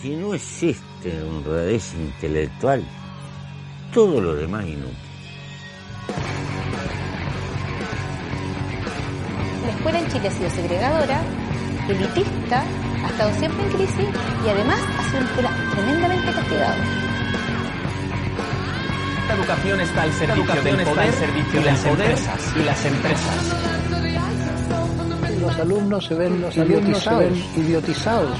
Si no es este honradez intelectual, todo lo demás inútil. La escuela en Chile ha sido segregadora, elitista, ha estado siempre en crisis y además ha sido una escuela tremendamente castigada. La educación está al servicio del poder, servicio y, las empresas, y las empresas. Los alumnos se ven, los alumnos se ven idiotizados.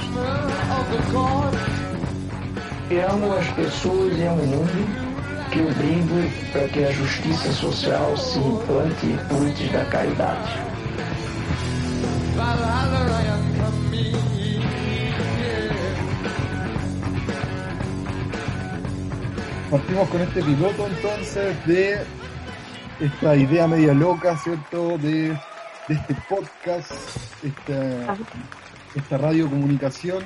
Criamos as pessoas em um mundo que obrigue para que a justiça social se implante antes da caridade. Partimos con este piloto entonces de esta idea media loca, ¿cierto? De, de este podcast, esta, esta radiocomunicación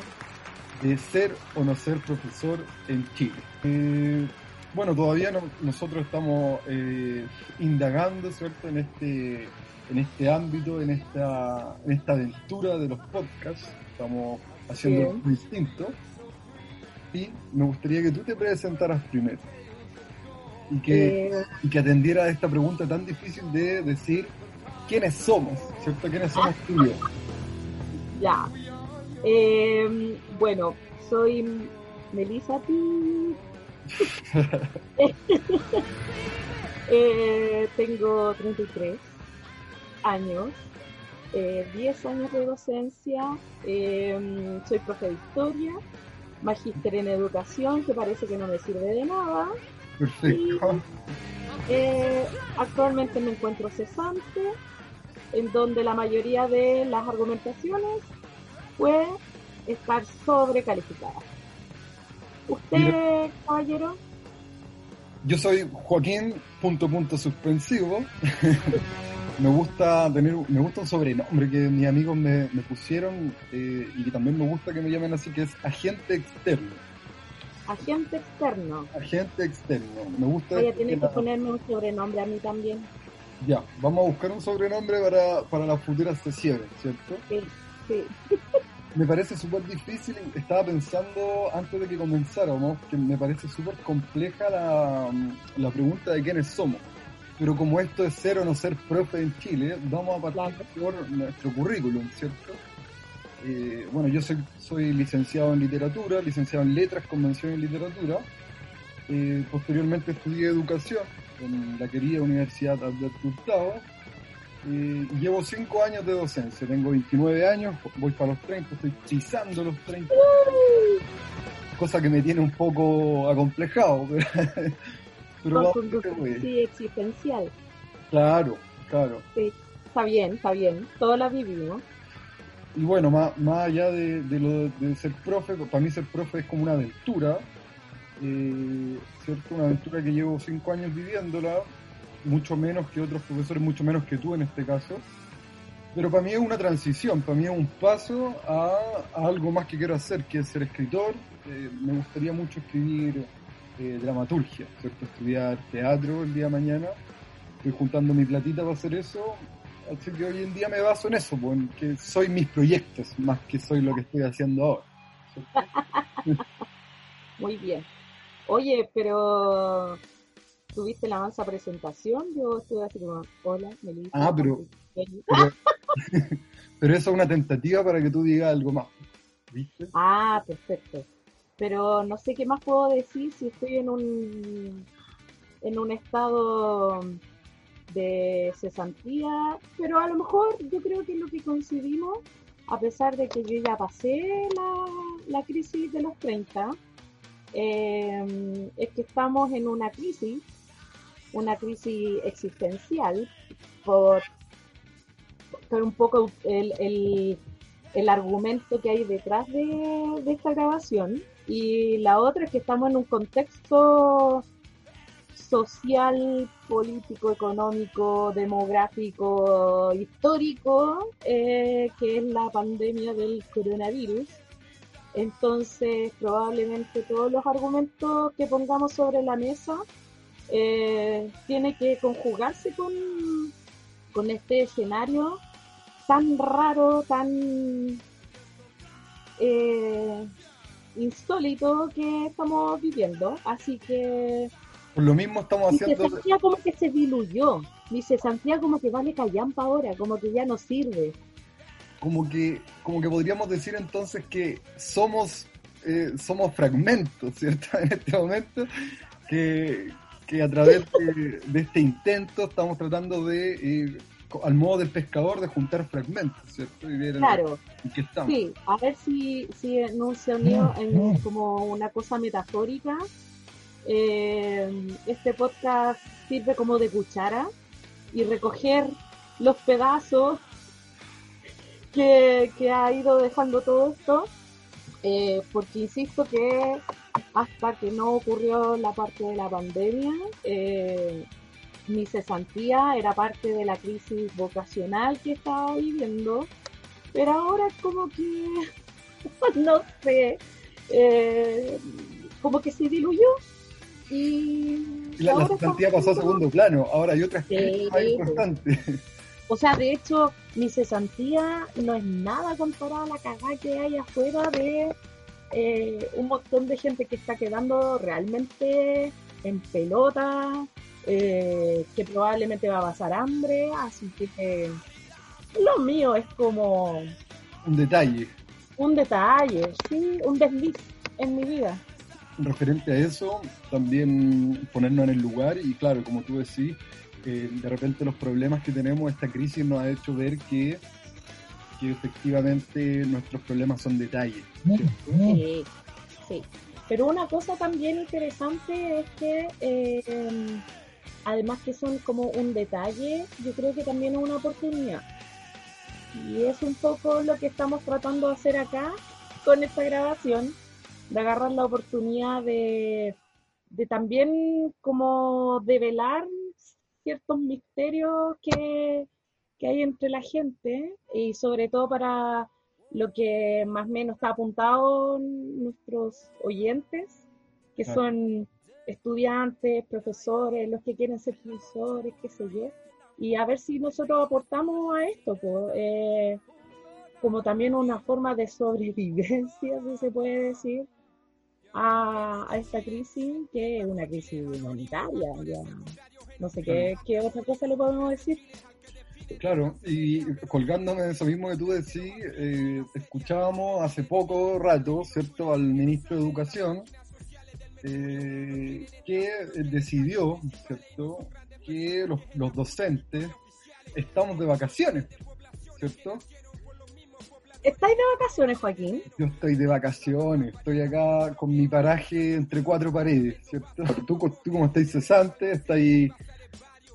de ser o no ser profesor en Chile. Eh, bueno, todavía no- nosotros estamos eh, indagando, ¿cierto? En este, en este ámbito, en esta, en esta aventura de los podcasts. Estamos haciendo algo distinto. Y me gustaría que tú te presentaras primero. Y que, Eh, y que atendiera a esta pregunta tan difícil de decir quiénes somos, ¿cierto? ¿Quiénes somos tú y yo? ya. Eh, bueno, soy Melissa Pi. Eh, tengo 33 años, eh, 10 años de docencia, eh, soy profe de historia, magíster en educación, que parece que no me sirve de nada. Perfecto. Eh, actualmente me encuentro cesante, en donde la mayoría de las argumentaciones puede estar sobrecalificada. ¿Usted, caballero? Yo soy Joaquín, punto, punto suspensivo. me gusta tener, me gusta un sobrenombre que mis amigos me, me pusieron eh, y que también me gusta que me llamen así, que es agente externo. Agente externo. Agente externo. Me gusta. Voy a tener que la- ponerme un sobrenombre a mí también. Ya, vamos a buscar un sobrenombre para, para las futuras sesiones, ¿cierto? Sí, sí. Me parece súper difícil, estaba pensando antes de que comenzáramos, que me parece súper compleja la, la pregunta de quiénes somos. Pero como esto es ser o no ser profe en Chile, vamos a partir por nuestro currículum, ¿cierto? Eh, bueno, yo soy, soy licenciado en literatura, licenciado en letras con mención en literatura. Eh, posteriormente estudié educación en la querida Universidad Alberto Hurtado. Eh, llevo 5 años de docencia, tengo 29 años, voy para los 30, estoy pisando los 30. Cosa que me tiene un poco acomplejado, pero, pero Con sí, existencial. Claro, claro. Sí, está bien, está bien. Todos la vivimos. Y bueno, más, más allá de, de lo de ser profe, para mí ser profe es como una aventura, eh, ¿cierto? Una aventura que llevo cinco años viviéndola, mucho menos que otros profesores, mucho menos que tú en este caso. Pero para mí es una transición, para mí es un paso a, algo más que quiero hacer, que es ser escritor. Eh, me gustaría mucho escribir eh, dramaturgia, ¿cierto? Estudiar teatro el día de mañana. Estoy juntando mi platita para hacer eso. Así que hoy en día me baso en eso, pues, en que soy mis proyectos más que soy lo que estoy haciendo ahora. Muy bien. Oye, pero tuviste la mansa presentación. Yo estuve así como, hola, Melissa. Ah, pero, pero, pero eso es una tentativa para que tú digas algo más. ¿Viste? Ah, perfecto. Pero no sé qué más puedo decir si estoy en un en un estado de cesantía, pero a lo mejor yo creo que es lo que coincidimos, a pesar de que yo ya pasé la, la crisis de los 30, eh, es que estamos en una crisis, una crisis existencial, por, un poco el, el, el argumento que hay detrás de, de esta grabación, y la otra es que estamos en un contexto social, político, económico, demográfico, histórico, eh, que es la pandemia del coronavirus. Entonces, probablemente todos los argumentos que pongamos sobre la mesa eh, tiene que conjugarse con, con este escenario tan raro, tan eh, insólito que estamos viviendo, así que Por lo mismo estamos mi haciendo... cesantía como que se diluyó, mi cesantía como que vale callampa ahora, como que ya no sirve. como que como que podríamos decir entonces que somos eh, somos fragmentos cierto en este momento que, que a través de, de este intento estamos tratando de eh, al modo del pescador de juntar fragmentos cierto y ver en- Claro, en qué estamos. Sí, a ver si, si no se unió en como una cosa metafórica. Eh, este podcast sirve como de cuchara y recoger los pedazos que, que ha ido dejando todo esto, eh, porque insisto que hasta que no ocurrió la parte de la pandemia, eh, mi cesantía era parte de la crisis vocacional que estaba viviendo, pero ahora como que, no sé, eh, como que se diluyó y... Y la, cesantía pasó a segundo plano ahora hay otras Sí, pues. importantes O sea, de hecho, mi cesantía no es nada comparada a la cagada que hay afuera de eh, un montón de gente que está quedando realmente en pelota, eh, que probablemente va a pasar hambre, así que eh, lo mío es como un detalle un detalle, sí, un desliz en mi vida. referente a eso, también ponernos en el lugar y claro, como tú decís, eh, de repente los problemas que tenemos, esta crisis nos ha hecho ver que, que efectivamente nuestros problemas son detalles. Sí, sí. Pero una cosa también interesante es que, eh, además que son como un detalle, yo creo que también es una oportunidad. Y es un poco lo que estamos tratando de hacer acá con esta grabación, de agarrar la oportunidad de, de también como develar ciertos misterios que, que hay entre la gente y sobre todo para lo que más o menos está apuntado nuestros oyentes, que Claro. son estudiantes, profesores, los que quieren ser profesores, qué sé yo, y a ver si nosotros aportamos a esto, pues, eh, como también una forma de sobrevivencia, si se puede decir, a, a esta crisis, que es una crisis humanitaria, ya. no sé qué, qué otra cosa le podemos decir. Claro, y colgándome de eso mismo que tú decís, eh, escuchábamos hace poco rato, ¿cierto?, al ministro de Educación, eh, que decidió, ¿cierto?, que los, los docentes estamos de vacaciones, ¿cierto? ¿Estáis de vacaciones, Joaquín? Yo estoy de vacaciones, estoy acá con mi paraje entre cuatro paredes, ¿cierto? Tú, tú como estáis cesante, estáis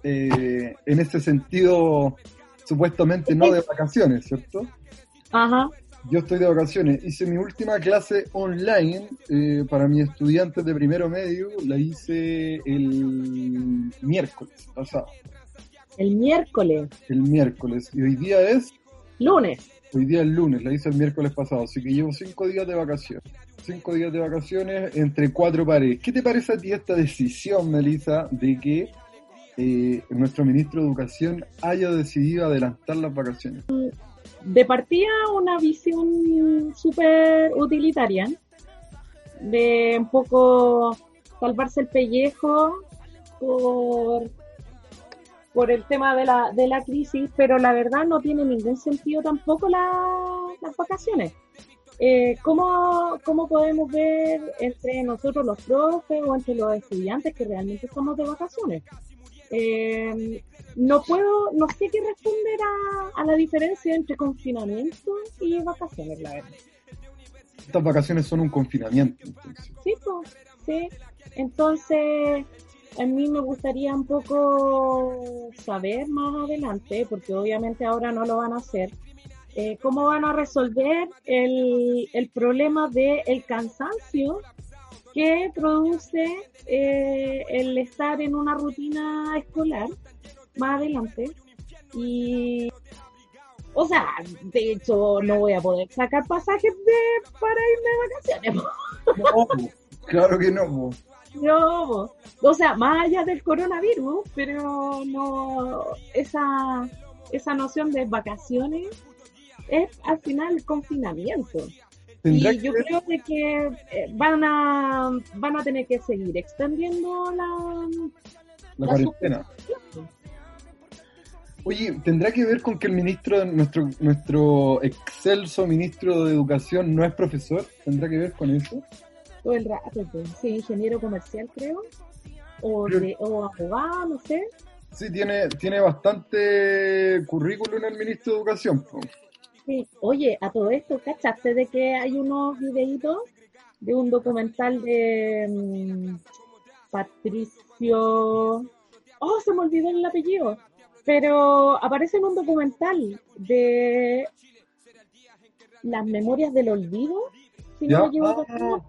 eh, en ese sentido supuestamente no de vacaciones, ¿cierto? Ajá. Yo estoy de vacaciones. Hice mi última clase online eh, para mis estudiantes de primero medio. La hice el miércoles pasado. El miércoles, El miércoles. Y hoy día es, lunes. hoy día es lunes. La hice el miércoles pasado. Así que llevo cinco días de vacaciones. Cinco días de vacaciones entre cuatro paredes. ¿Qué te parece a ti esta decisión, Melissa, de que eh, nuestro ministro de Educación haya decidido adelantar las vacaciones? De partida, una visión súper utilitaria, de un poco salvarse el pellejo por, por el tema de la, de la crisis, pero la verdad no tiene ningún sentido tampoco la- las vacaciones. Eh, ¿cómo, ¿Cómo podemos ver entre nosotros los profes o entre los estudiantes que realmente estamos de vacaciones? Eh, no puedo, no sé qué responder a, a la diferencia entre confinamiento y vacaciones, la verdad. Estas vacaciones son un confinamiento. entonces. Sí, pues, sí. Entonces, a mí me gustaría un poco saber más adelante, porque obviamente ahora no lo van a hacer, eh, cómo van a resolver el, el problema del el cansancio que produce eh, el estar en una rutina escolar más adelante. Y, o sea, de hecho, no voy a poder sacar pasajes de, para irme de vacaciones. No, claro que no. No, o sea, más allá del coronavirus, pero no, esa, esa noción de vacaciones es al final confinamiento. Y yo creo de que eh, van a van a tener que seguir extendiendo la, la, cuarentena. Oye, ¿tendrá que ver con que el ministro, nuestro, nuestro excelso ministro de Educación no es profesor? ¿Tendrá que ver con eso? Todo el rato, pues. sí, ingeniero comercial creo, o, de, o abogado, no sé. Sí, tiene, tiene bastante currículum el ministro de Educación. Sí. Oye, a todo esto, ¿cachaste de que hay unos videitos de un documental de mm, Patricio... Oh, se me olvidó el apellido. Pero aparece en un documental de las memorias del olvido, si no me equivoco ah,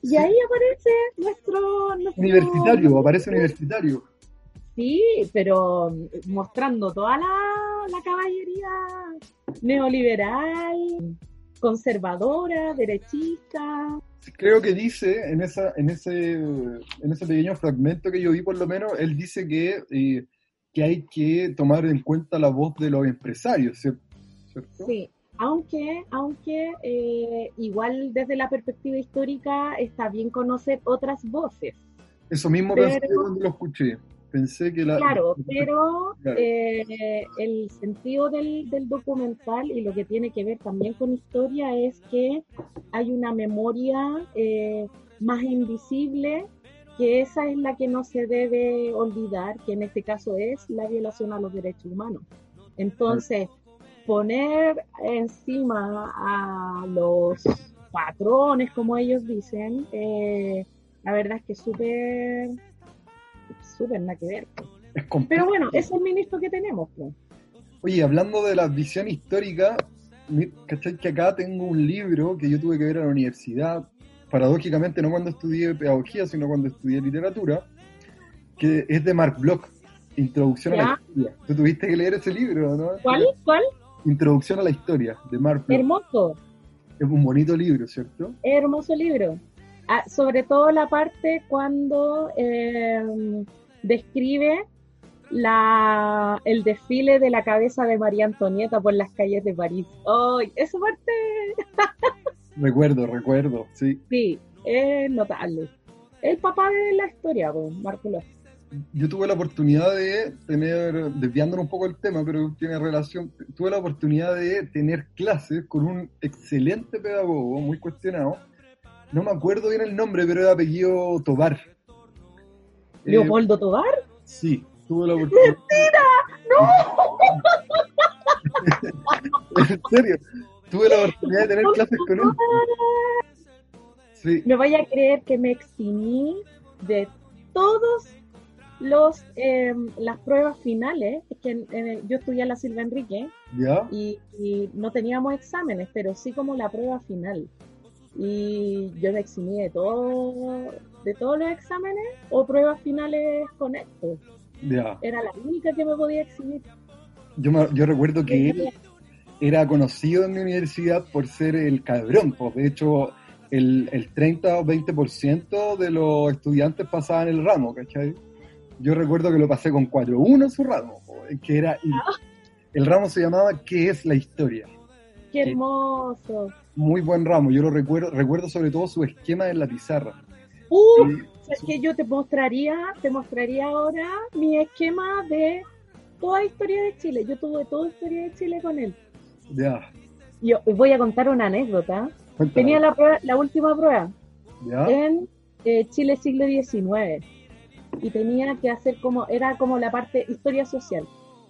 Y ahí aparece nuestro, nuestro... Universitario, aparece universitario. Sí, pero mostrando toda la, la caballería neoliberal, conservadora, derechista. Creo que dice en esa, en ese, en ese pequeño fragmento que yo vi por lo menos, él dice que, eh, que hay que tomar en cuenta la voz de los empresarios, ¿cierto? Sí, aunque, aunque eh, igual desde la perspectiva histórica está bien conocer otras voces. Eso mismo pensé cuando lo escuché. Pensé que la... Claro, pero eh, el sentido del, del, documental y lo que tiene que ver también con historia es que hay una memoria eh, más invisible, que esa es la que no se debe olvidar, que en este caso es la violación a los derechos humanos. Entonces, poner encima a los patrones, como ellos dicen, eh, la verdad es que es súper súper nada que ver. Pero bueno, es el ministro que tenemos. Oye, hablando de la visión histórica, ¿cachai? Que acá tengo un libro que yo tuve que ver en la universidad, paradójicamente no cuando estudié pedagogía, sino cuando estudié literatura, que es de Mark Bloch, Introducción a la Historia. Tú tuviste que leer ese libro, ¿no? ¿Cuál? ¿Cuál? Introducción a la Historia, de Mark Bloch. Hermoso. Es un bonito libro, ¿cierto? Hermoso libro. Ah, sobre todo la parte cuando eh, describe la, el desfile de la cabeza de María Antonieta por las calles de París. ¡Ay! esa parte! recuerdo, recuerdo, sí. Sí, es notable. El papá de la historia, Marco Yo tuve la oportunidad de tener, desviándonos un poco el tema, pero tiene relación, tuve la oportunidad de tener clases con un excelente pedagogo, muy cuestionado. No me acuerdo bien el nombre, pero era apellido Tobar ¿Leopoldo eh, Tobar? Sí, tuvo la oportunidad. ¡Mentira! ¡No! en serio, tuve la oportunidad de tener clases con él. Sí. Me vaya a creer que me eximí de todos los em, las pruebas finales. Es que yo estudié en la Silva Enrique y, y, no teníamos exámenes, pero sí como la prueba final. Y yo me eximí de todo de todos los exámenes o pruebas finales con esto. Era la única que me podía exhibir. Yo, yo recuerdo que él era conocido en mi universidad por ser el cabrón, pues de hecho el, el 30 o 20% de los estudiantes pasaban el ramo, ¿cachai? Yo recuerdo que lo pasé con 4-1 en su ramo, que era... Ah. El ramo se llamaba ¿Qué es la historia? ¡Qué hermoso! Muy buen ramo, yo lo recuerdo, recuerdo sobre todo su esquema en la pizarra Uh, es que yo te mostraría, te mostraría ahora mi esquema de toda historia de Chile. Yo tuve toda historia de Chile con él. Ya. Yo voy a contar una anécdota. Tenía la, prueba, la última prueba en eh, Chile siglo XIX y tenía que hacer como, era como la parte historia social.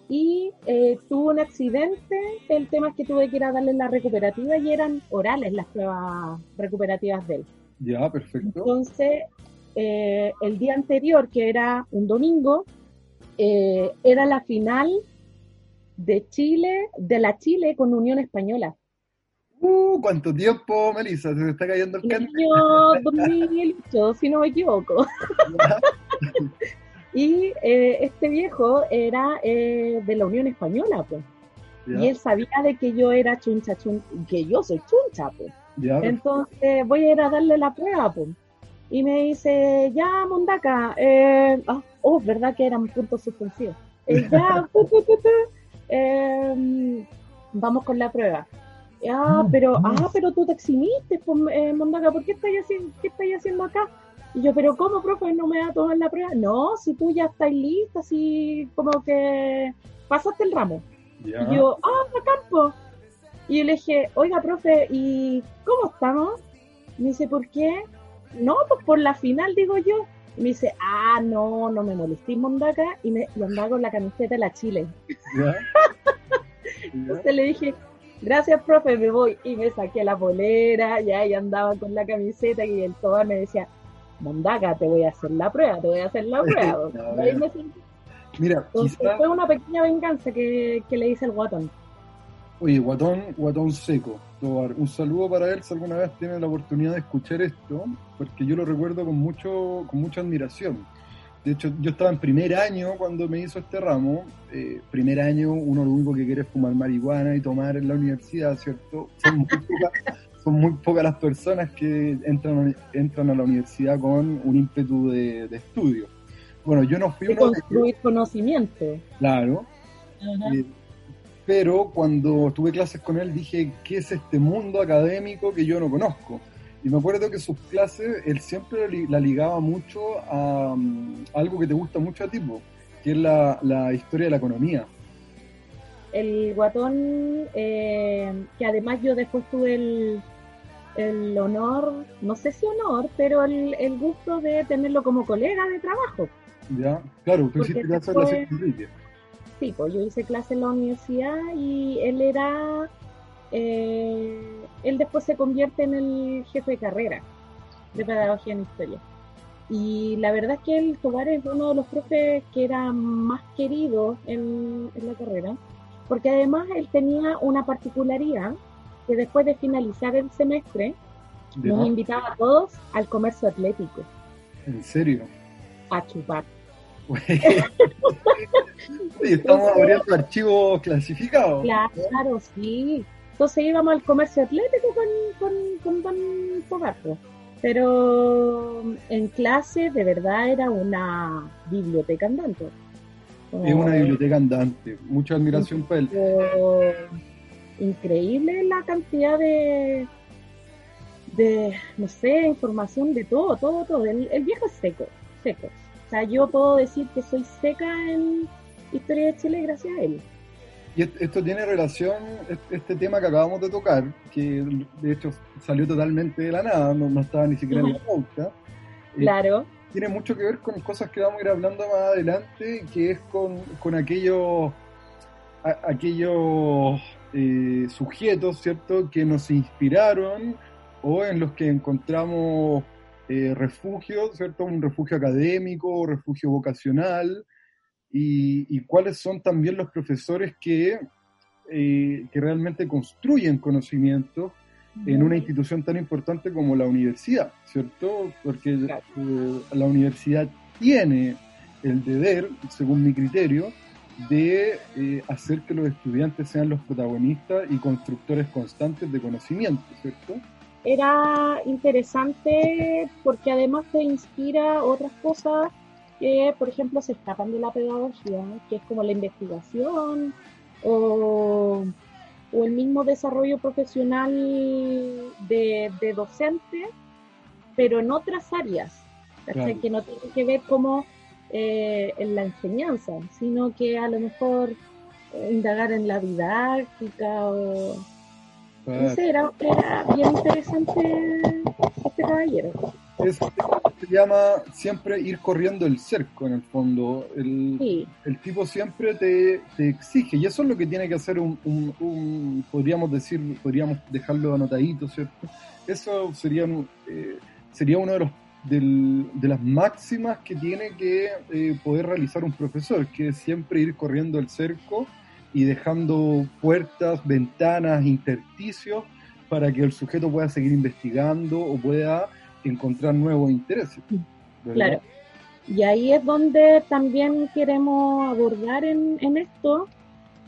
Y eh, tuvo un accidente, el tema es que tuve que ir a darle la recuperativa y eran orales las pruebas recuperativas de él. Ya, perfecto. Entonces, eh, el día anterior, que era un domingo, eh, era la final de Chile, de la Chile con Unión Española. Uh, ¿cuánto tiempo, Melissa? Se está cayendo el canto. año 2008, si no me equivoco. y eh, este viejo era de la Unión Española, pues. Y él sabía de que yo era chuncha, chuncha, que yo soy chuncha, pues. Entonces voy a ir a darle la prueba, pues. Y me dice, ya, Mondaca, eh, ah, oh, verdad que eran puntos suspensivos. Eh, ya, em, vamos con la prueba. Ah, pero, ah, pero tú te eximiste, pues, eh, Mondaca, ¿por qué estás haciendo, qué estás haciendo acá? Y yo, pero ¿cómo, profe? ¿No me va a tomar la prueba? No, si tú ya estás lista, así como que pasaste el ramo. Y yo, ah, campo. Y yo le dije, oiga, profe, ¿y cómo estamos? Me dice, ¿por qué? No, pues por la final, digo yo. Y me dice, ah, no, no me molesté, Mondaca. Y me y andaba con la camiseta de la Chile. Entonces le dije, gracias, profe, me voy. Y me saqué la polera, ya, y andaba con la camiseta. Y el tobar me decía, Mondaca, te voy a hacer la prueba, te voy a hacer la prueba. Mira, fue una pequeña venganza que, que le hice al guatón. Oye, guatón, guatón seco. Un saludo para él si alguna vez tiene la oportunidad de escuchar esto, porque yo lo recuerdo con mucho, con mucha admiración. De hecho, yo estaba en primer año cuando me hizo este ramo. Eh, primer año, uno lo único que quiere es fumar marihuana y tomar en la universidad, ¿cierto? Son muy pocas, son muy pocas las personas que entran, entran a la universidad con un ímpetu de, estudio. Bueno, yo no fui de construir conocimiento. Claro pero cuando tuve clases con él dije, ¿qué es este mundo académico que yo no conozco? Y me acuerdo que sus clases, él siempre la ligaba mucho a, mm, algo que te gusta mucho a ti, que es la, historia de la economía. El guatón, eh, que además yo después tuve el, honor, no sé si honor, pero el, gusto de tenerlo como colega de trabajo. Ya, claro, tú hiciste clases en la Sí, pues yo hice clase en la universidad y él era, eh, él después se convierte en el jefe de carrera de pedagogía en historia. Y la verdad es que el Tobar es uno de los profes que era más querido en, la carrera, porque además él tenía una particularidad que después de finalizar el semestre nos invitaba a todos al comercio atlético. ¿En serio? A chupar. estamos abriendo archivos clasificados. Claro, sí. Entonces íbamos al comercio atlético con, con, con Pero en clase de verdad era una biblioteca andante. Es una biblioteca andante. Mucha admiración para él. Increíble la cantidad de, de, no sé, información de todo, todo, todo. El, el viejo es seco, seco. O sea, yo puedo decir que soy seca en historia de Chile gracias a él. Y esto tiene relación, este tema que acabamos de tocar, que de hecho salió totalmente de la nada, no, estaba ni siquiera en la pauta. Eh, claro. tiene mucho que ver con cosas que vamos a ir hablando más adelante, que es con, con aquellos, aquellos eh, sujetos, ¿cierto?, que nos inspiraron o en los que encontramos eh, refugio, ¿cierto? Un refugio académico, refugio vocacional, y, cuáles son también los profesores que, eh, que realmente construyen conocimiento en una institución tan importante como la universidad, ¿cierto? Porque eh, la universidad tiene el deber, según mi criterio, de hacer que los estudiantes sean los protagonistas y constructores constantes de conocimiento, ¿cierto? era interesante porque además te inspira otras cosas que, por ejemplo, se escapan de la pedagogía, que es como la investigación o, el mismo desarrollo profesional de, docente, pero en otras áreas, que no tiene que ver como eh, en la enseñanza, sino que a lo mejor eh, indagar en la didáctica o era, bien interesante este caballero. se llama siempre ir corriendo el cerco, en el fondo. El, el tipo siempre te, exige, y eso es lo que tiene que hacer un, podríamos decir, podríamos dejarlo anotadito, ¿cierto? Eso sería, eh, sería uno de los de las máximas que tiene que eh, poder realizar un profesor, que es siempre ir corriendo el cerco y dejando puertas, ventanas, intersticios para que el sujeto pueda seguir investigando o pueda encontrar nuevos intereses. Claro. Y ahí es donde también queremos abordar en, esto,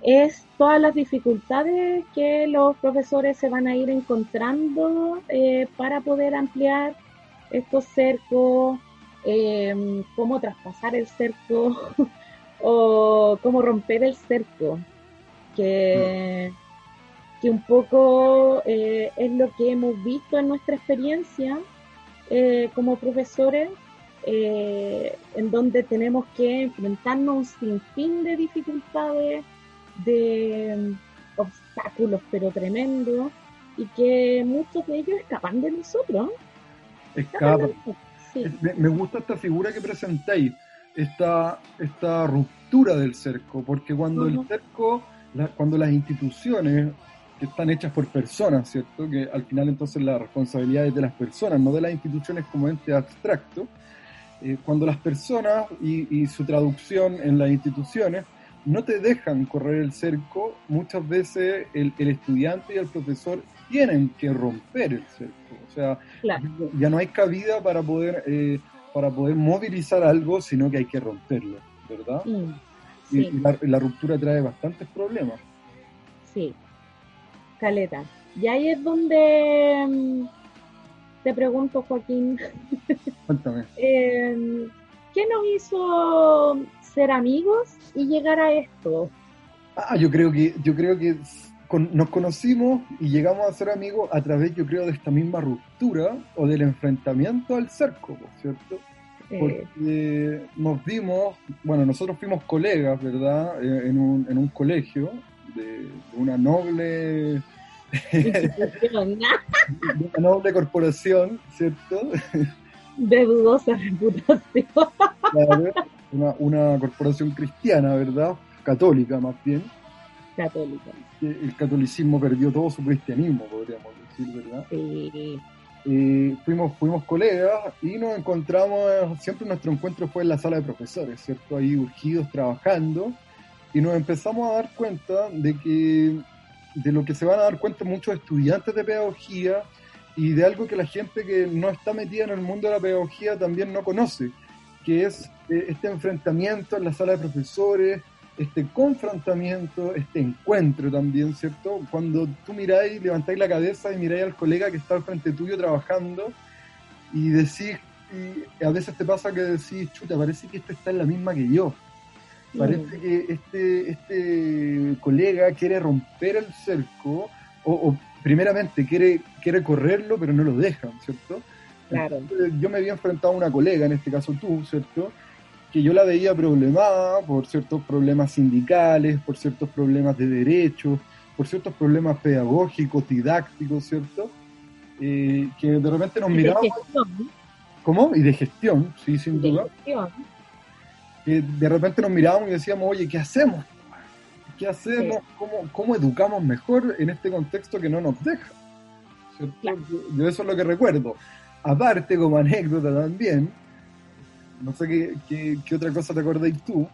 es todas las dificultades que los profesores se van a ir encontrando eh, para poder ampliar estos cercos, eh, cómo traspasar el cerco o cómo romper el cerco que, que un poco eh, es lo que hemos visto en nuestra experiencia eh, como profesores, en donde tenemos que enfrentarnos a un sinfín de dificultades, de obstáculos, pero tremendos, y que muchos de ellos escapan de nosotros. Me, me, gusta esta figura que presentáis, esta, esta ruptura del cerco, porque cuando el cerco, cuando las instituciones que están hechas por personas, ¿cierto? Que al final entonces la responsabilidad es de las personas, no de las instituciones como ente abstracto. Eh, cuando las personas y, su traducción en las instituciones no te dejan correr el cerco, muchas veces el, estudiante y el profesor tienen que romper el cerco. O sea, ya no hay cabida para poder, eh, para poder movilizar algo, sino que hay que romperlo, ¿verdad? Mm, y, la, la, ruptura trae bastantes problemas. Sí, caleta. Y ahí es donde mm, te pregunto, Joaquín. Cuéntame. Em, ¿Qué nos hizo ser amigos y llegar a esto? Ah, yo creo que, yo creo que nos conocimos y llegamos a ser amigos a través, yo creo, de esta misma ruptura o del enfrentamiento al cerco, ¿cierto? Porque nos vimos, bueno, nosotros fuimos colegas, ¿verdad? Eh, en, un, en un colegio de, una noble una noble corporación, ¿cierto? De dudosa reputación. una, una corporación cristiana, ¿verdad? Católica más bien. Católica. El catolicismo perdió todo su cristianismo, podríamos decir, ¿verdad? Eh, fuimos, fuimos colegas y nos encontramos, siempre nuestro encuentro fue en la sala de profesores, ¿cierto? Ahí urgidos trabajando y nos empezamos a dar cuenta de que de lo que se van a dar cuenta muchos estudiantes de pedagogía y de algo que la gente que no está metida en el mundo de la pedagogía también no conoce, que es eh, este enfrentamiento en la sala de profesores, este confrontamiento, este encuentro también, ¿cierto? Cuando tú miráis, levantáis la cabeza y miráis al colega que está al frente tuyo trabajando y decís, y a veces te pasa que decís, chuta, parece que este está en la misma que yo Parece que este, este colega quiere romper el cerco o, primeramente quiere, quiere correrlo, pero no lo dejan, ¿cierto? Claro. yo me había enfrentado a una colega, en este caso tú, ¿cierto? Que yo la veía problemada por ciertos problemas sindicales, por ciertos problemas de derechos, por ciertos problemas pedagógicos, didácticos, ¿cierto? Eh, que de repente nos mirábamos. ¿Cómo? Y de gestión, sí, sin duda que de repente nos mirábamos y decíamos, oye, ¿qué hacemos? ¿Qué hacemos? ¿Cómo, educamos mejor en este contexto que no nos deja? Yo eso es lo que recuerdo. Aparte, como anécdota también, no sé qué, qué, otra cosa te acordáis tú,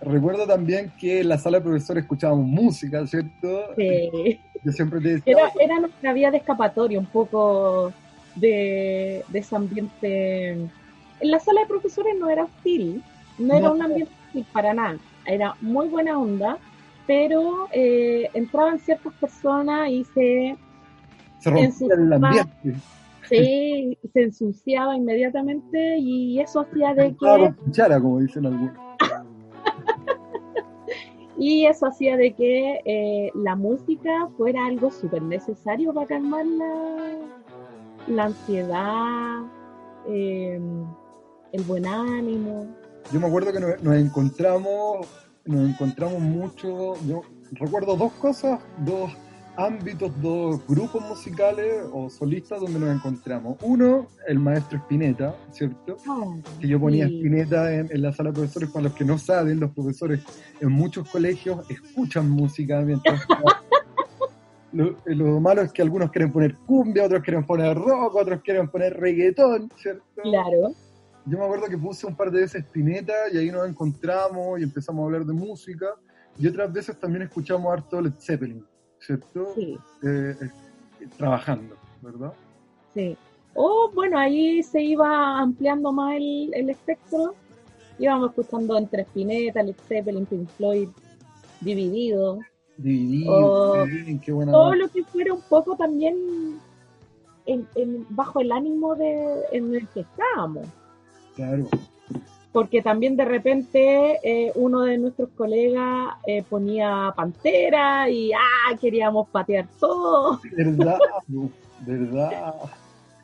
recuerdo también que en la sala de profesores escuchábamos música, ¿cierto? Sí. Yo siempre te decía... Era, era nuestra vía de escapatoria, un poco de, de ese ambiente. En la sala de profesores no era hostil, no era un ambiente para nada, era muy buena onda, pero eh, entraban ciertas personas y se... Se el ambiente. Sí, se ensuciaba inmediatamente y eso hacía de que... Cuchara, como dicen algunos. y eso hacía de que eh, la música fuera algo súper necesario para calmar la, la ansiedad, eh, el buen ánimo yo me acuerdo que nos, encontramos, nos encontramos mucho, yo recuerdo dos cosas, dos ámbitos, dos grupos musicales o solistas donde nos encontramos. Uno, el maestro Spinetta, ¿cierto? Ah, que yo ponía Spinetta en, la sala de profesores. Para los que no saben, los profesores en muchos colegios escuchan música mientras... lo, lo, malo es que algunos quieren poner cumbia, otros quieren poner rock, otros quieren poner reggaetón, ¿cierto? Claro yo me acuerdo que puse un par de veces Spinetta y ahí nos encontramos y empezamos a hablar de música. Y otras veces también escuchamos harto Led Zeppelin, ¿cierto? Sí. Eh, eh, trabajando, ¿verdad? Sí. O bueno, ahí se iba ampliando más el, el espectro. Íbamos escuchando entre Spinetta, Led Zeppelin, Pink Floyd, Dividido. Dividido, qué buena Todo lo que fuera un poco también en, bajo el ánimo de, en el que estábamos. Claro. Porque también de repente eh, uno de nuestros colegas eh, ponía pantera y ah, queríamos patear todo. Verdad, verdad.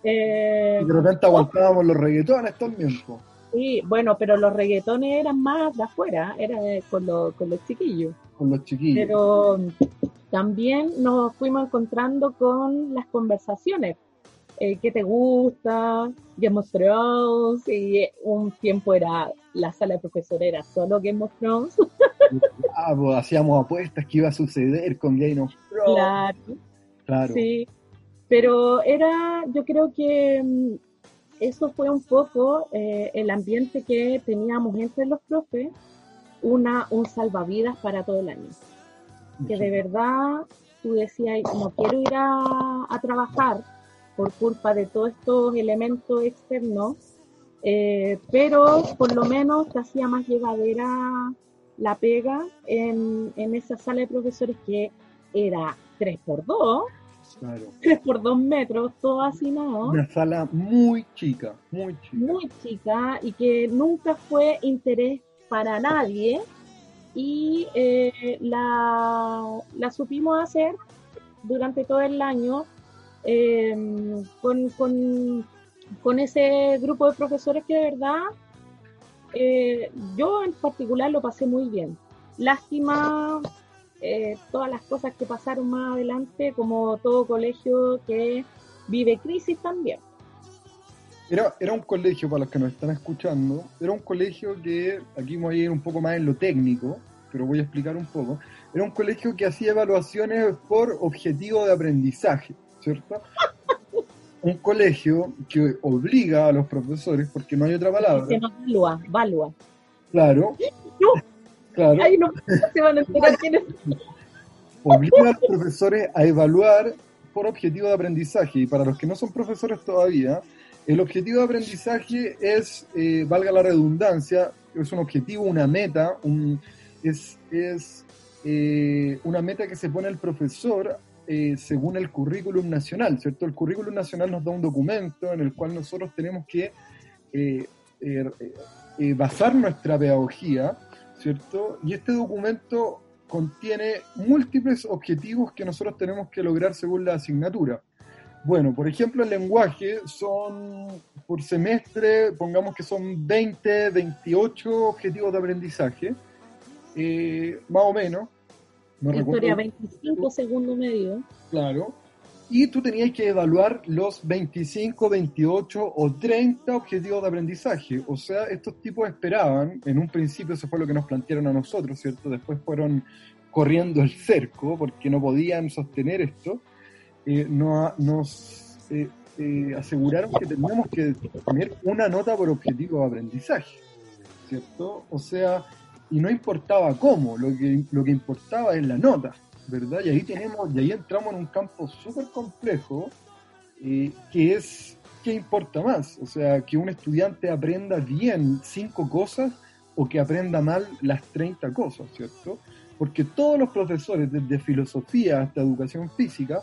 Eh, Y de repente aguantábamos los reggaetones también. po. sí, bueno, pero los reggaetones eran más de afuera, era con, los- con los chiquillos. con los chiquillos. Pero también nos fuimos encontrando con las conversaciones. Eh, ¿Qué te gusta? Game of Thrones. Y eh, un tiempo era la sala de profesor era solo Game of Thrones. Ah, pues, hacíamos apuestas que iba a suceder con Game of Thrones. Claro, Claro. sí. Pero era, yo creo que mm, eso fue un poco eh, el ambiente que teníamos entre los profes, una, un salvavidas para todo el año. que de verdad tú decías, no quiero ir a, a trabajar por culpa de todos estos elementos externos, eh, pero por lo menos te hacía más llevadera la pega en, en esa sala de profesores que era 3x2, Claro. 3x2 metros, todo hacinado, Una sala muy chica, muy chica. muy chica y que nunca fue interés para nadie y eh, la, la supimos hacer durante todo el año eh, con, con, con ese grupo de profesores que de verdad eh, yo en particular lo pasé muy bien. Lástima eh, todas las cosas que pasaron más adelante, como todo colegio que vive crisis también. Era, era un colegio, para los que nos están escuchando, era un colegio que, aquí voy a ir un poco más en lo técnico, pero voy a explicar un poco. Era un colegio que hacía evaluaciones por objetivo de aprendizaje, ¿cierto? Un colegio que obliga a los profesores, porque no hay otra palabra, Se nos valúa, valúa. claro, No. claro, Ay, no se van a enterar quién es. obliga a los profesores a evaluar por objetivo de aprendizaje. Y para los que no son profesores todavía, el objetivo de aprendizaje es, eh, valga la redundancia, es un objetivo, una meta, un, es, es eh, una meta que se pone el profesor eh, según el currículum nacional, ¿cierto? El currículum nacional nos da un documento en el cual nosotros tenemos que eh, eh, eh, basar nuestra pedagogía, ¿cierto? Y este documento contiene múltiples objetivos que nosotros tenemos que lograr según la asignatura. Bueno, por ejemplo, el lenguaje son por semestre, pongamos que son 20, 28 objetivos de aprendizaje, eh, más o menos. No Historia recuerdo. 25 segundo medio. Claro. Y tú tenías que evaluar los 25, 28 o 30 objetivos de aprendizaje. O sea, estos tipos esperaban, en un principio eso fue lo que nos plantearon a nosotros, ¿cierto? Después fueron corriendo el cerco porque no podían sostener esto. Eh, no- nos eh, eh, aseguraron que teníamos que tener una nota por objetivo de aprendizaje, ¿cierto? O sea, y no importaba cómo, lo que, lo que importaba es la nota. ¿verdad? Y ahí tenemos, y ahí entramos en un campo súper complejo, eh, que es, ¿qué importa más? O sea, que un estudiante aprenda bien cinco cosas o que aprenda mal las 30 cosas, ¿cierto? Porque todos los profesores, desde filosofía hasta educación física,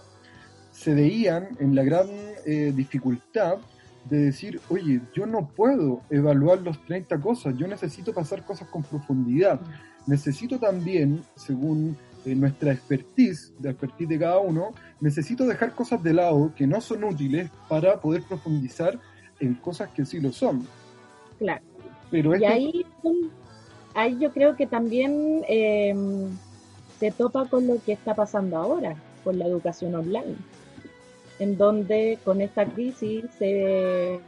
se veían en la gran eh, dificultad de decir, oye, yo no puedo evaluar los 30 cosas, yo necesito pasar cosas con profundidad. Necesito también, según eh, nuestra expertise, la expertise de cada uno, necesito dejar cosas de lado que no son útiles para poder profundizar en cosas que sí lo son. Claro. Pero Y ahí, ahí yo creo que también eh, se topa con lo que está pasando ahora, con la educación online, en donde con esta crisis se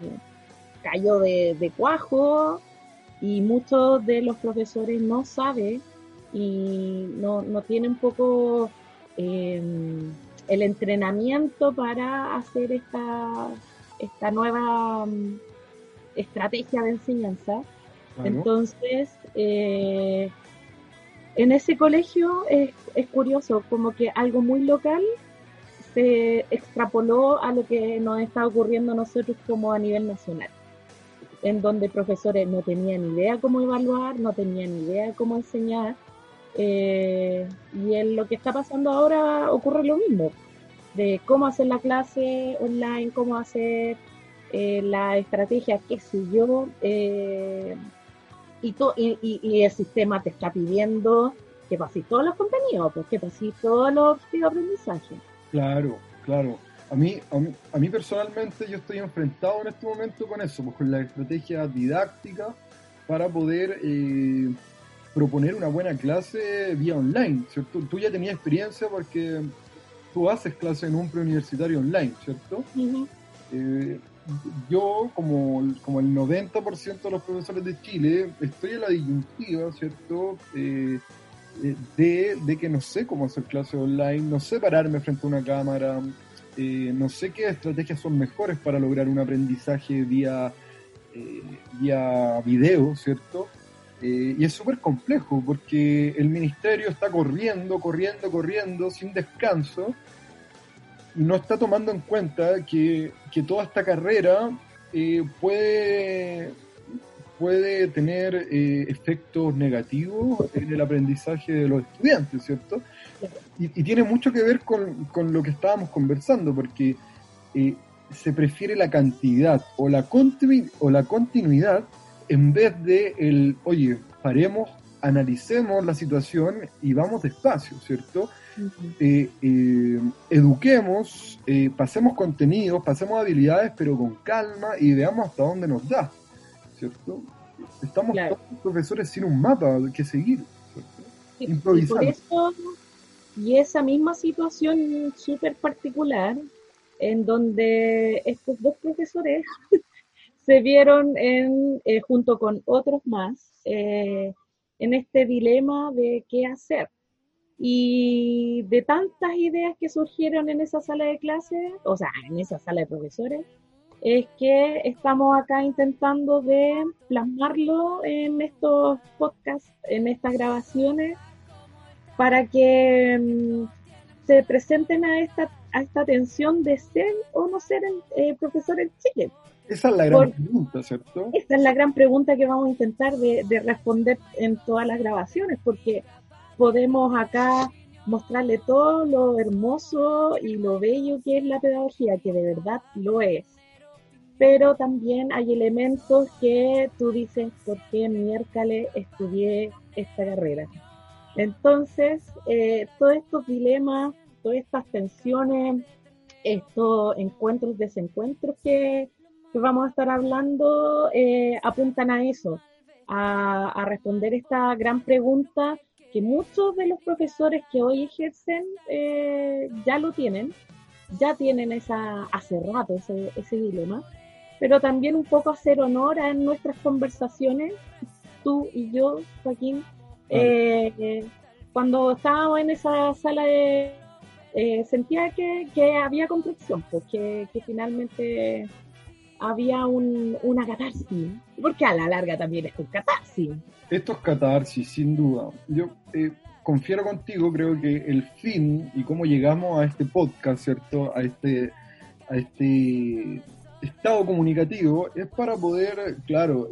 cayó de, de cuajo y muchos de los profesores no saben y no, no tienen poco eh, el entrenamiento para hacer esta, esta nueva mm, estrategia de enseñanza. claro, Entonces, eh, en ese colegio es, es curioso, como que algo muy local se extrapoló a lo que nos está ocurriendo a nosotros como a nivel nacional, en donde profesores no tenían idea cómo evaluar, no tenían idea cómo enseñar, eh, y en lo que está pasando ahora ocurre lo mismo, de cómo hacer la clase online, cómo hacer eh, la estrategia, qué sé yo, eh, y, el sistema te está pidiendo que pases todos los contenidos, pues que pases todos los aprendizaje. Claro, claro. A mí, a mí, personalmente yo estoy enfrentado en este momento con eso, pues con la estrategia didáctica para poder eh, proponer una buena clase vía online, ¿cierto? Tú ya tenías experiencia porque tú haces clase en un preuniversitario online, ¿cierto? Eh, yo, como, como el 90% de los profesores de Chile, estoy en la disyuntiva, ¿cierto? Eh, de, de, que no sé cómo hacer clase online, no sé pararme frente a una cámara, eh, no sé qué estrategias son mejores para lograr un aprendizaje vía, eh, vía video, ¿cierto? Eh, y es súper complejo porque el ministerio está corriendo, corriendo, corriendo sin descanso no está tomando en cuenta que, que toda esta carrera puede, puede tener efectos negativos en el aprendizaje de los estudiantes, ¿cierto? y, tiene mucho que ver con, con, lo que estábamos conversando, porque eh, se prefiere la cantidad o la, o la continuidad en vez de el, oye, paremos, analicemos la situación y vamos despacio, ¿cierto? Eh, eh, eduquemos, pasemos contenidos, pasemos habilidades, pero con calma y veamos hasta dónde nos da, ¿cierto? Estamos todos todos profesores sin un mapa que seguir. Improvisando. Y esa misma situación súper particular, en donde estos dos profesores se vieron en, eh, junto con otros más eh, en este dilema de qué hacer. Y de tantas ideas que surgieron en esa sala de clases, o sea, en esa sala de profesores, es que estamos acá intentando de plasmarlo en estos podcasts, en estas grabaciones, para que mm, se presenten a esta, a esta tensión de ser o no ser eh, profesor en Chile. Esa es la gran pregunta, ¿cierto? Esta es la gran pregunta que vamos a intentar de, responder en todas las grabaciones, porque podemos acá mostrarle todo lo hermoso y lo bello que es la pedagogía, que de verdad lo es. Pero también hay elementos que tú dices, ¿por qué miércoles estudié esta carrera? Entonces, eh, todos estos dilemas, todas estas tensiones, estos encuentros, desencuentros que, vamos a estar hablando, eh, apuntan a eso, a, responder esta gran pregunta que muchos de los profesores que hoy ejercen eh, ya lo tienen, ya tienen esa, hace rato ese dilema, pero también un poco hacer honor a nuestras conversaciones, tú y yo, Joaquín, eh, cuando estábamos en esa sala de... Eh, sentía que, había construcción, porque que finalmente había un, una catarsis, porque a la larga también es un catarsis. Esto es catarsis, sin duda. Yo eh, confiero contigo, creo que el fin y cómo llegamos a este podcast, ¿cierto? A este, a este estado comunicativo, es para poder, claro,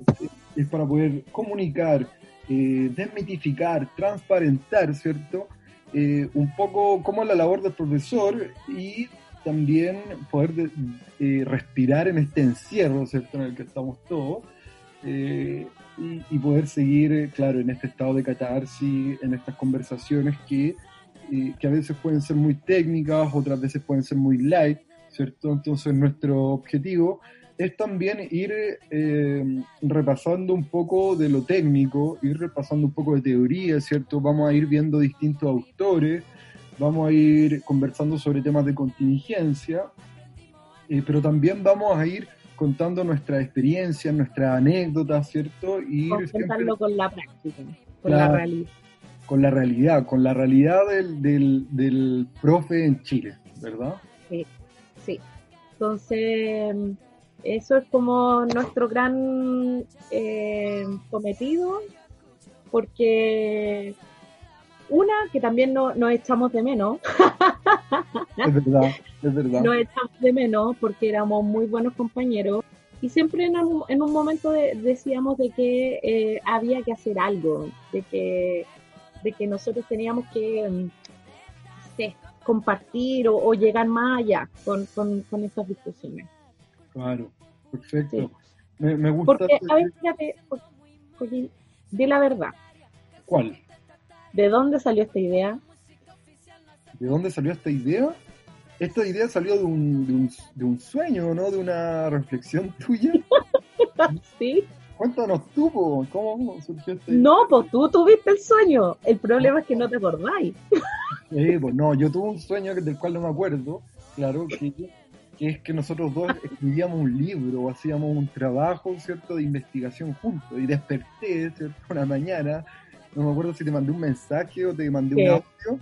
es para poder comunicar eh, desmitificar, transparentar, ¿cierto? Eh, un poco cómo es la labor del profesor y también poder eh, respirar en este encierro, ¿cierto? En el que estamos todos. Y, y, poder seguir, claro, en este estado de catarsis, en estas conversaciones que, que a veces pueden ser muy técnicas, otras veces pueden ser muy light, ¿cierto? Entonces nuestro objetivo es también ir eh, repasando un poco de lo técnico, ir repasando un poco de teoría, ¿cierto? Vamos a ir viendo distintos autores, vamos a ir conversando sobre temas de contingencia, eh, pero también vamos a ir contando nuestra experiencia, nuestras anécdotas, ¿cierto? Y ir con la práctica, con la, realidad. Con la realidad, con la realidad del, del, del profe en Chile, ¿verdad? Sí, sí. Entonces eso es como nuestro gran eh, cometido, porque una, que también no, nos echamos de menos. es verdad, es verdad. Nos echamos de menos porque éramos muy buenos compañeros y siempre en un, en un momento decíamos de que eh, había que hacer algo, de que, de que nosotros teníamos que compartir o, llegar más allá con, con, con estas discusiones. Claro, perfecto. Me, gusta. Porque, a ver, fíjate, di la verdad. ¿Cuál? ¿De dónde salió esta idea? ¿De dónde salió esta idea? Esta idea salió de un, de un, de un sueño, ¿no? De una reflexión tuya. ¿Sí? Cuéntanos tú, po, ¿cómo surgió esta idea? No, pues tú tuviste el sueño. El problema es que no te acordáis. Eh, pues no, yo tuve un sueño del cual no me acuerdo, claro, que, que es que nosotros dos escribíamos un libro o hacíamos un trabajo, ¿cierto?, de investigación juntos. Y desperté, ¿cierto?, una mañana, no me acuerdo si te mandé un mensaje o te mandé un audio,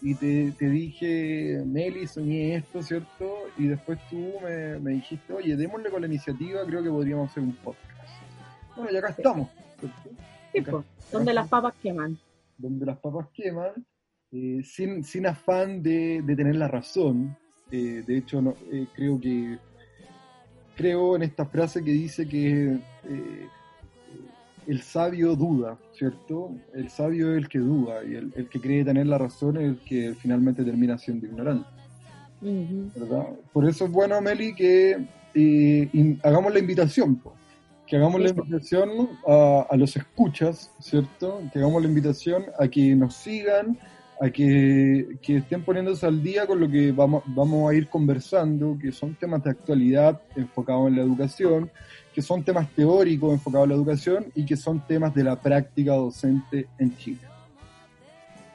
y te, te dije, Nelly, soñé esto, ¿cierto? Y después tú me, me dijiste, oye, démosle con la iniciativa, creo que podríamos hacer un podcast. Bueno, y acá estamos, ¿cierto? Sí, Acá- pues, donde las papas queman. donde las papas queman, eh, sin, sin afán de, de tener la razón. Eh, de hecho, no, eh, creo que creo en esta frase que dice que eh, el sabio duda, ¿cierto? El sabio es el que duda y el, el que cree tener la razón es el que finalmente termina siendo ignorante. ¿verdad? Por eso es bueno, Meli, que in- hagamos la invitación, po. que hagamos la invitación a, a los escuchas, ¿cierto? Que hagamos la invitación a que nos sigan, a que, que estén poniéndose al día con lo que vamos, vamos a ir conversando, que son temas de actualidad enfocados en la educación, que son temas teóricos enfocados en la educación y que son temas de la práctica docente en Chile.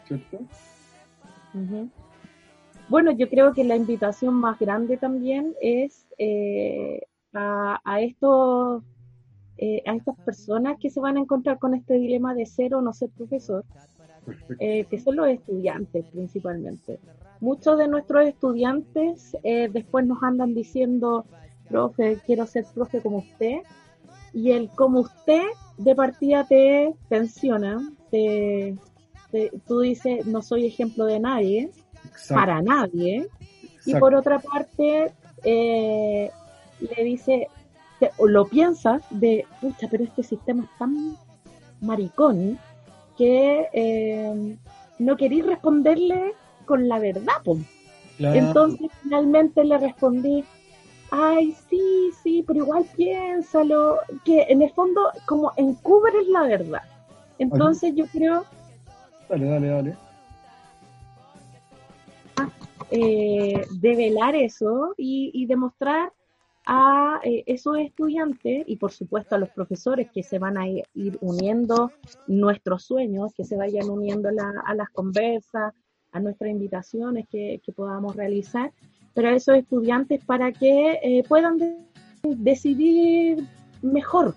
¿Cierto? Bueno, yo creo que la invitación más grande también es eh, a, a estos eh, a estas personas que se van a encontrar con este dilema de ser o no ser profesor. Eh, que son los estudiantes principalmente. Muchos de nuestros estudiantes eh, después nos andan diciendo, profe, quiero ser profe como usted, y el como usted de partida te tensiona, te, te- tú dices, no soy ejemplo de nadie, Exacto, para nadie, y por otra parte eh, le dice, te- o lo piensas de, pucha, pero este sistema es tan maricón que eh, no queréis responderle con la verdad, po. Claro. Entonces finalmente le respondí, ay, sí, sí, pero igual piénsalo, que en el fondo como encubres la verdad. Entonces yo creo Dale, dale, dale. eh, develar eso y, y demostrar a eh, esos estudiantes y por supuesto a los profesores que se van a ir, ir uniendo nuestros sueños, que se vayan uniendo la- a las conversas, a nuestras invitaciones que, que podamos realizar, pero a esos estudiantes para que eh, puedan de- decidir mejor,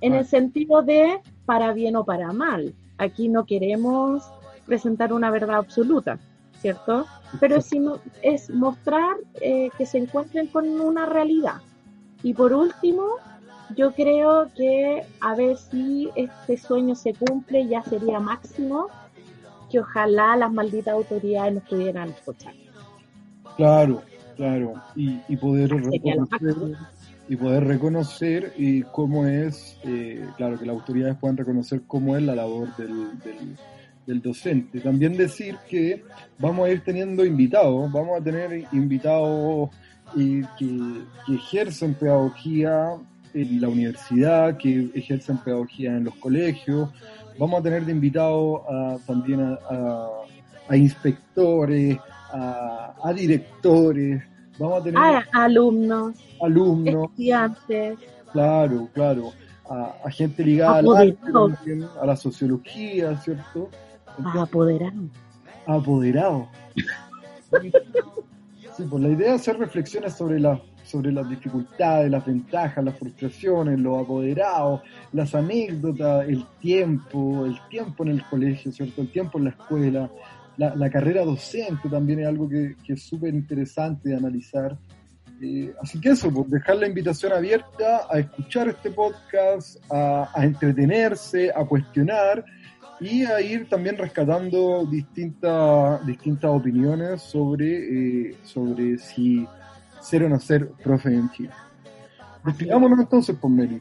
en Ah. el sentido de para bien o para mal. Aquí no queremos presentar una verdad absoluta, ¿cierto? Pero sino es mostrar eh, que se encuentren con una realidad. Y por último, yo creo que a ver si este sueño se cumple, ya sería máximo que ojalá las malditas autoridades nos pudieran escuchar. Claro, claro. Y, y poder reconocer, y poder reconocer y cómo es, eh, claro, que las autoridades puedan reconocer cómo es la labor del, del, del docente. También decir que vamos a ir teniendo invitados, vamos a tener invitados eh, que, que ejercen pedagogía en la universidad, que ejercen pedagogía en los colegios. Vamos a tener de invitados a- también a, a- a inspectores, a, directores, vamos a tener A alumnos, alumnos, estudiantes, claro, claro, a, a gente ligada al arte, a la sociología, ¿cierto? Entonces, apoderados. apoderado. Sí, pues la idea es hacer reflexiones sobre las sobre las dificultades, las ventajas, las frustraciones, los apoderados, las anécdotas, el tiempo, el tiempo en el colegio, ¿cierto? El tiempo en la escuela, la, la carrera docente también es algo que, que es súper interesante de analizar. Eh, así que eso, pues, dejar la invitación abierta a escuchar este podcast, a, a entretenerse, a cuestionar y a ir también rescatando distintas distintas opiniones sobre, eh, sobre si ser o no ser profe en Chile. Despidámonos entonces, por Meli.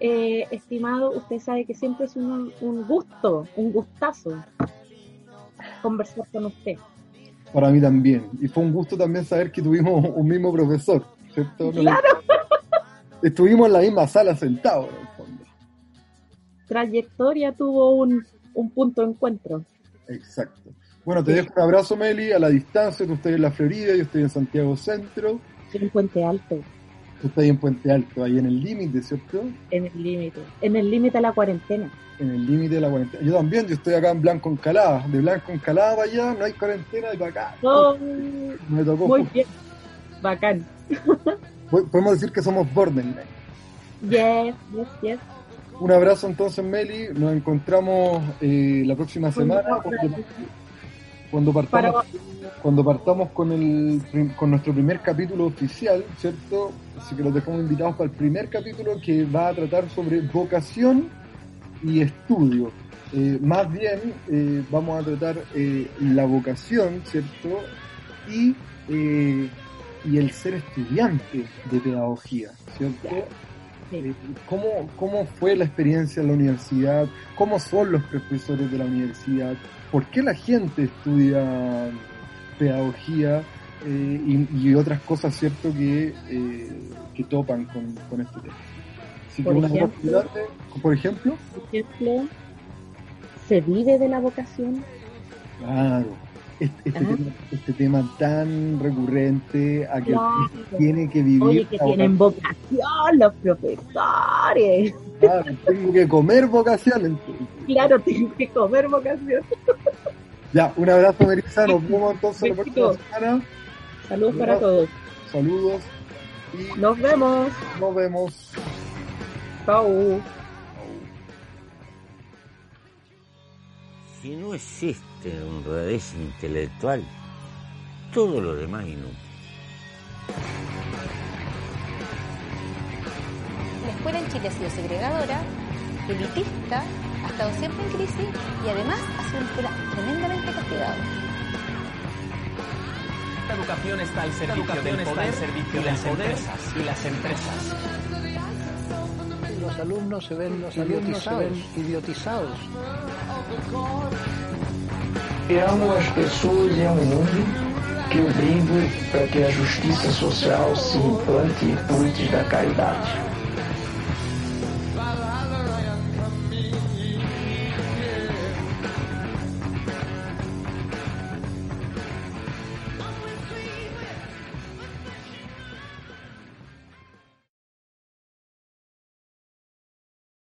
Eh, estimado, usted sabe que siempre es un, un gusto, un gustazo conversar con usted. Para mí también. Y fue un gusto también saber que tuvimos un mismo profesor, ¿cierto? Claro. Estuvimos en la misma sala sentados. Trayectoria tuvo un, un punto de encuentro. Exacto. Bueno, te dejo un abrazo, Meli, a la distancia. Tú estás en la Florida, yo estoy en Santiago Centro. Estoy en Puente Alto. Tú estás ahí en Puente Alto, ahí en el límite, ¿cierto? En el límite. En el límite de la cuarentena. En el límite de la cuarentena. Yo también, yo estoy acá en Blanco Encalada. De Blanco Encalada para allá, no hay cuarentena y para acá. Oh, Me tocó. muy bien. Bacán. Podemos decir que somos borderline. Yes, yes, yes. Un abrazo entonces, Meli. Nos encontramos eh, la próxima semana cuando, cuando partamos, cuando partamos con, el, con nuestro primer capítulo oficial, ¿cierto? Así que los dejamos invitados para el primer capítulo que va a tratar sobre vocación y estudio. Eh, más bien eh, vamos a tratar la vocación, ¿cierto? Y, y el ser estudiante de pedagogía, ¿cierto? Eh, ¿Cómo, ¿Cómo fue la experiencia en la universidad? ¿Cómo son los profesores de la universidad? ¿Por qué la gente estudia pedagogía eh, y, y otras cosas, cierto, que, eh, que topan con, con este tema? Así Por ejemplo. por ejemplo, Por ejemplo, ¿se vive de la vocación? claro, este, este tema, este tema tan recurrente a que Claro. el que tiene que vivir Oye, que tienen vocación los profesores. Claro, tengo que comer vocación. entonces. Claro, tienen que comer vocación. Ya, un abrazo, Melissa. Nos vemos entonces la próxima semana. Saludos para todos. Saludos y Nos vemos. nos vemos. Chau. Si no existe honradez intelectual, todo lo demás inútil. La escuela en Chile ha sido segregadora, elitista, ha estado siempre en crisis y además ha sido una escuela tremendamente castigada. La educación está al servicio del poder y las empresas. Y las empresas. Los alumnos se ven, los alumnos se ven idiotizados. Eu amo as pessoas e é um mundo que eu brigo para que a justiça social se implante cuide da caridade.